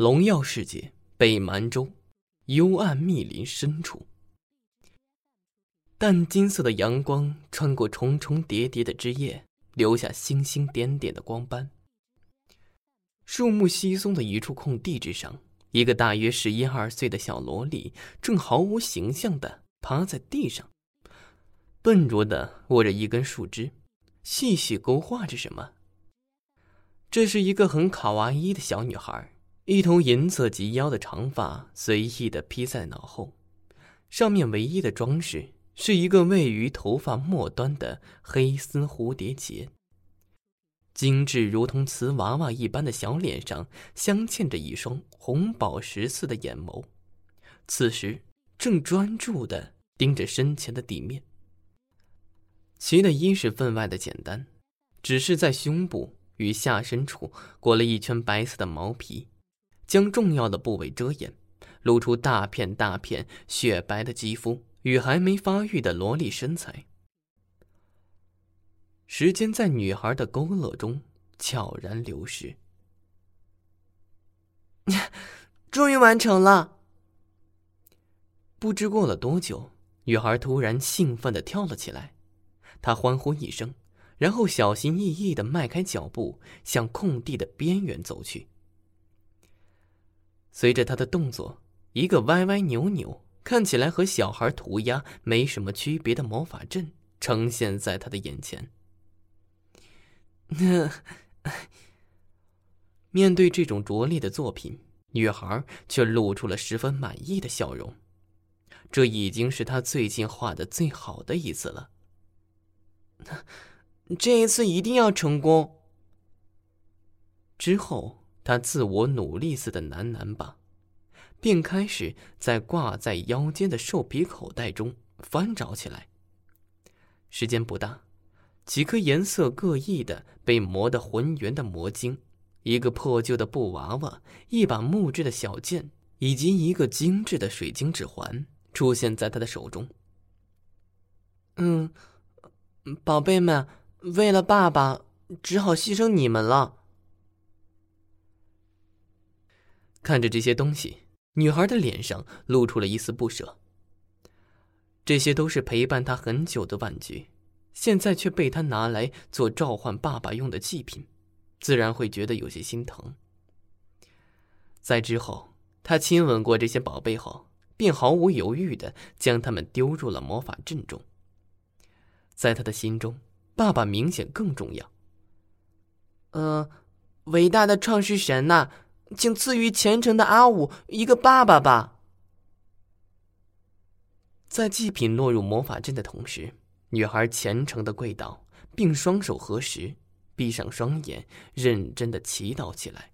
龙耀世界北蛮州，幽暗密林深处，淡金色的阳光穿过重重叠叠的枝叶，留下星星点点的光斑。树木稀松的一处空地之上，一个大约十一二岁的小萝莉正毫无形象的趴在地上，笨拙的握着一根树枝，细细勾画着什么。这是一个很卡哇伊的小女孩。一头银色及腰的长发随意的披在脑后，上面唯一的装饰是一个位于头发末端的黑丝蝴蝶结。精致如同瓷娃娃一般的小脸上镶嵌着一双红宝石似的眼眸，此时正专注的盯着身前的地面。其的衣是分外的简单，只是在胸部与下身处裹了一圈白色的毛皮。将重要的部位遮掩，露出大片大片雪白的肌肤与还没发育的萝莉身材。时间在女孩的勾勒中悄然流逝。终于完成了！不知过了多久，女孩突然兴奋的跳了起来，她欢呼一声，然后小心翼翼的迈开脚步，向空地的边缘走去。随着他的动作，一个歪歪扭扭、看起来和小孩涂鸦没什么区别的魔法阵呈现在他的眼前。面对这种拙劣的作品，女孩却露出了十分满意的笑容。这已经是她最近画的最好的一次了。这一次一定要成功。之后。他自我努力似的喃喃吧，便开始在挂在腰间的兽皮口袋中翻找起来。时间不大，几颗颜色各异的被磨得浑圆的魔晶，一个破旧的布娃娃，一把木质的小剑，以及一个精致的水晶指环出现在他的手中。嗯，宝贝们，为了爸爸，只好牺牲你们了。看着这些东西，女孩的脸上露出了一丝不舍。这些都是陪伴她很久的玩具，现在却被她拿来做召唤爸爸用的祭品，自然会觉得有些心疼。在之后，她亲吻过这些宝贝后，便毫无犹豫的将它们丢入了魔法阵中。在他的心中，爸爸明显更重要。呃，伟大的创世神呐！请赐予虔诚的阿武一个爸爸吧。在祭品落入魔法阵的同时，女孩虔诚的跪倒，并双手合十，闭上双眼，认真的祈祷起来。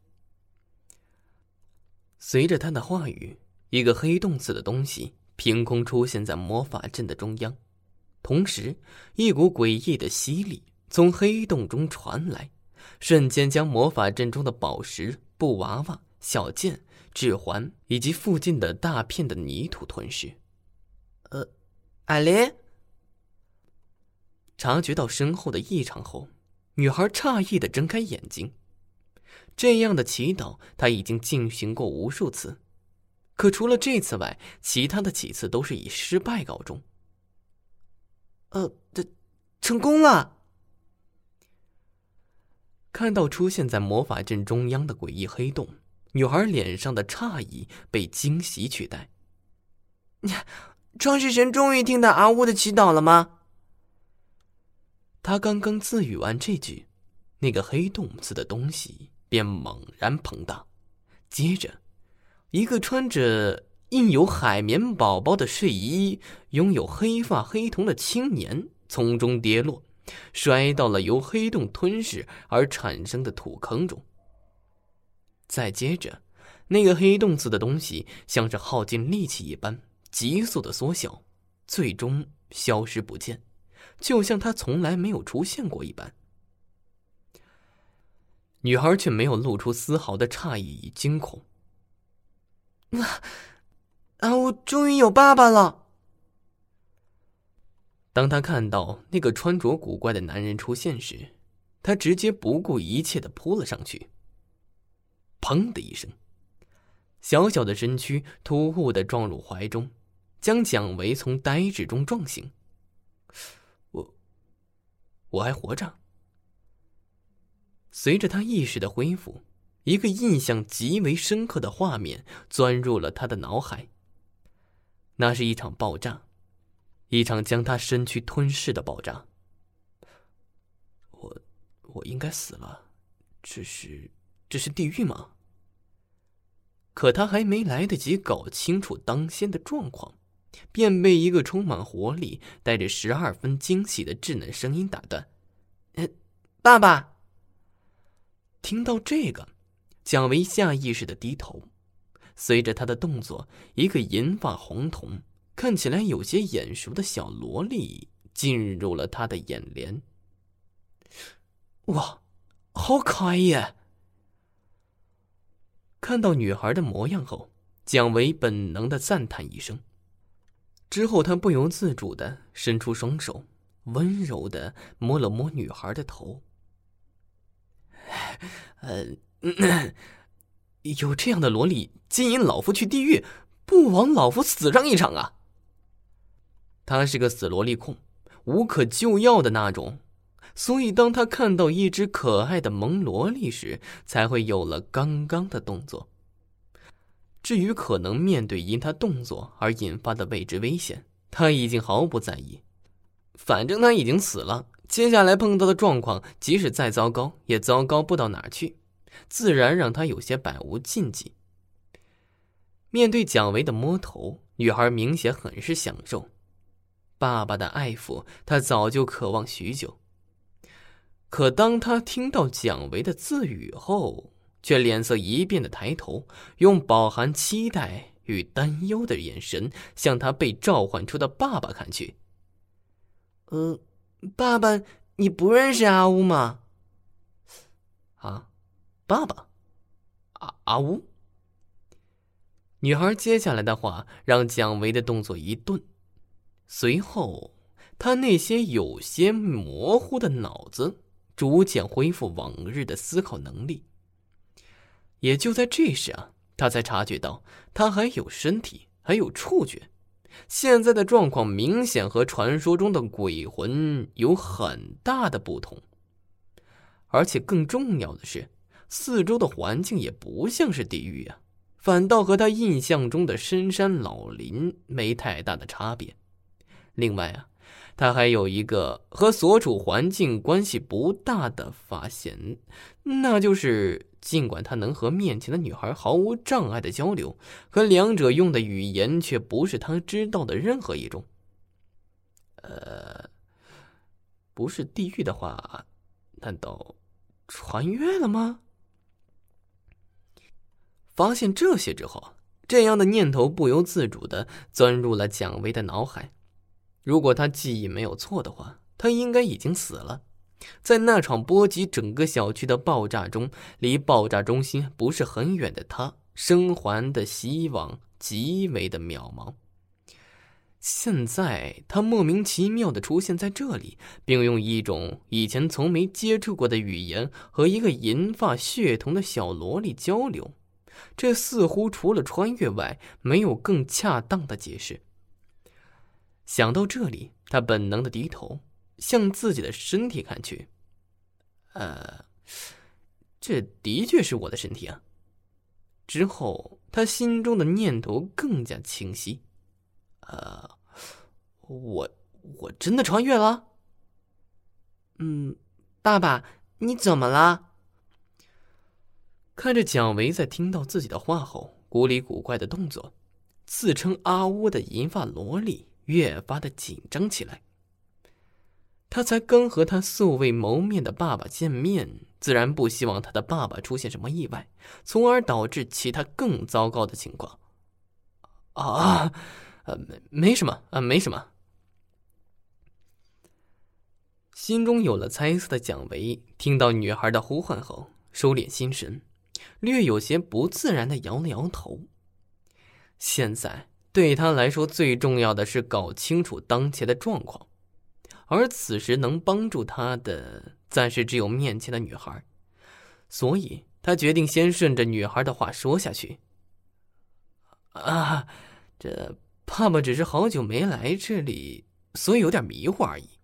随着她的话语，一个黑洞似的东西凭空出现在魔法阵的中央，同时，一股诡异的吸力从黑洞中传来，瞬间将魔法阵中的宝石。布娃娃、小剑、指环以及附近的大片的泥土吞噬。呃，艾琳察觉到身后的异常后，女孩诧异的睁开眼睛。这样的祈祷她已经进行过无数次，可除了这次外，其他的几次都是以失败告终。呃，这成功了。看到出现在魔法阵中央的诡异黑洞，女孩脸上的诧异被惊喜取代。创世神终于听到阿乌的祈祷了吗？他刚刚自语完这句，那个黑洞似的东西便猛然膨大，接着，一个穿着印有海绵宝宝的睡衣、拥有黑发黑瞳的青年从中跌落。摔到了由黑洞吞噬而产生的土坑中。再接着，那个黑洞似的东西像是耗尽力气一般，急速的缩小，最终消失不见，就像它从来没有出现过一般。女孩却没有露出丝毫的诧异与惊恐。啊，啊！我终于有爸爸了。当他看到那个穿着古怪的男人出现时，他直接不顾一切的扑了上去。砰的一声，小小的身躯突兀的撞入怀中，将蒋维从呆滞中撞醒。我，我还活着。随着他意识的恢复，一个印象极为深刻的画面钻入了他的脑海。那是一场爆炸，一场将他身躯吞噬的爆炸。我，我应该死了，这是，这是地狱吗？可他还没来得及搞清楚当先的状况，便被一个充满活力、带着十二分惊喜的稚嫩声音打断：“呃，爸爸。”听到这个，蒋维下意识的低头，随着他的动作，一个银发红瞳、看起来有些眼熟的小萝莉进入了他的眼帘。哇，好可爱呀！看到女孩的模样后，蒋维本能的赞叹一声，之后他不由自主的伸出双手，温柔的摸了摸女孩的头。呃，有这样的萝莉，金引老夫去地狱，不枉老夫死上一场啊！他是个死萝莉控，无可救药的那种，所以当他看到一只可爱的萌萝莉时，才会有了刚刚的动作。至于可能面对因他动作而引发的未知危险，他已经毫不在意，反正他已经死了。接下来碰到的状况，即使再糟糕，也糟糕不到哪去，自然让他有些百无禁忌。面对蒋维的摸头，女孩明显很是享受，爸爸的爱抚，她早就渴望许久。可当她听到蒋维的自语后，却脸色一变的抬头，用饱含期待与担忧的眼神向他被召唤出的爸爸看去。呃。爸爸，你不认识阿乌吗？啊，爸爸，阿阿乌。女孩接下来的话让蒋维的动作一顿，随后他那些有些模糊的脑子逐渐恢复往日的思考能力。也就在这时啊，他才察觉到他还有身体，还有触觉。现在的状况明显和传说中的鬼魂有很大的不同，而且更重要的是，四周的环境也不像是地狱啊，反倒和他印象中的深山老林没太大的差别。另外啊，他还有一个和所处环境关系不大的发现，那就是。尽管他能和面前的女孩毫无障碍的交流，可两者用的语言却不是他知道的任何一种。呃，不是地狱的话，难道穿越了吗？发现这些之后，这样的念头不由自主的钻入了蒋薇的脑海。如果他记忆没有错的话，他应该已经死了。在那场波及整个小区的爆炸中，离爆炸中心不是很远的他，生还的希望极为的渺茫。现在他莫名其妙的出现在这里，并用一种以前从没接触过的语言和一个银发血统的小萝莉交流，这似乎除了穿越外，没有更恰当的解释。想到这里，他本能的低头。向自己的身体看去，呃，这的确是我的身体啊。之后，他心中的念头更加清晰，呃，我我真的穿越了。嗯，爸爸，你怎么了？看着蒋维在听到自己的话后古里古怪的动作，自称阿乌的银发萝莉越发的紧张起来。他才刚和他素未谋面的爸爸见面，自然不希望他的爸爸出现什么意外，从而导致其他更糟糕的情况。啊，呃，没没什么啊，没什么。心中有了猜测的蒋维，听到女孩的呼唤后，收敛心神，略有些不自然的摇了摇头。现在对他来说，最重要的是搞清楚当前的状况。而此时能帮助他的，暂时只有面前的女孩，所以他决定先顺着女孩的话说下去。啊，这爸爸只是好久没来这里，所以有点迷糊而已。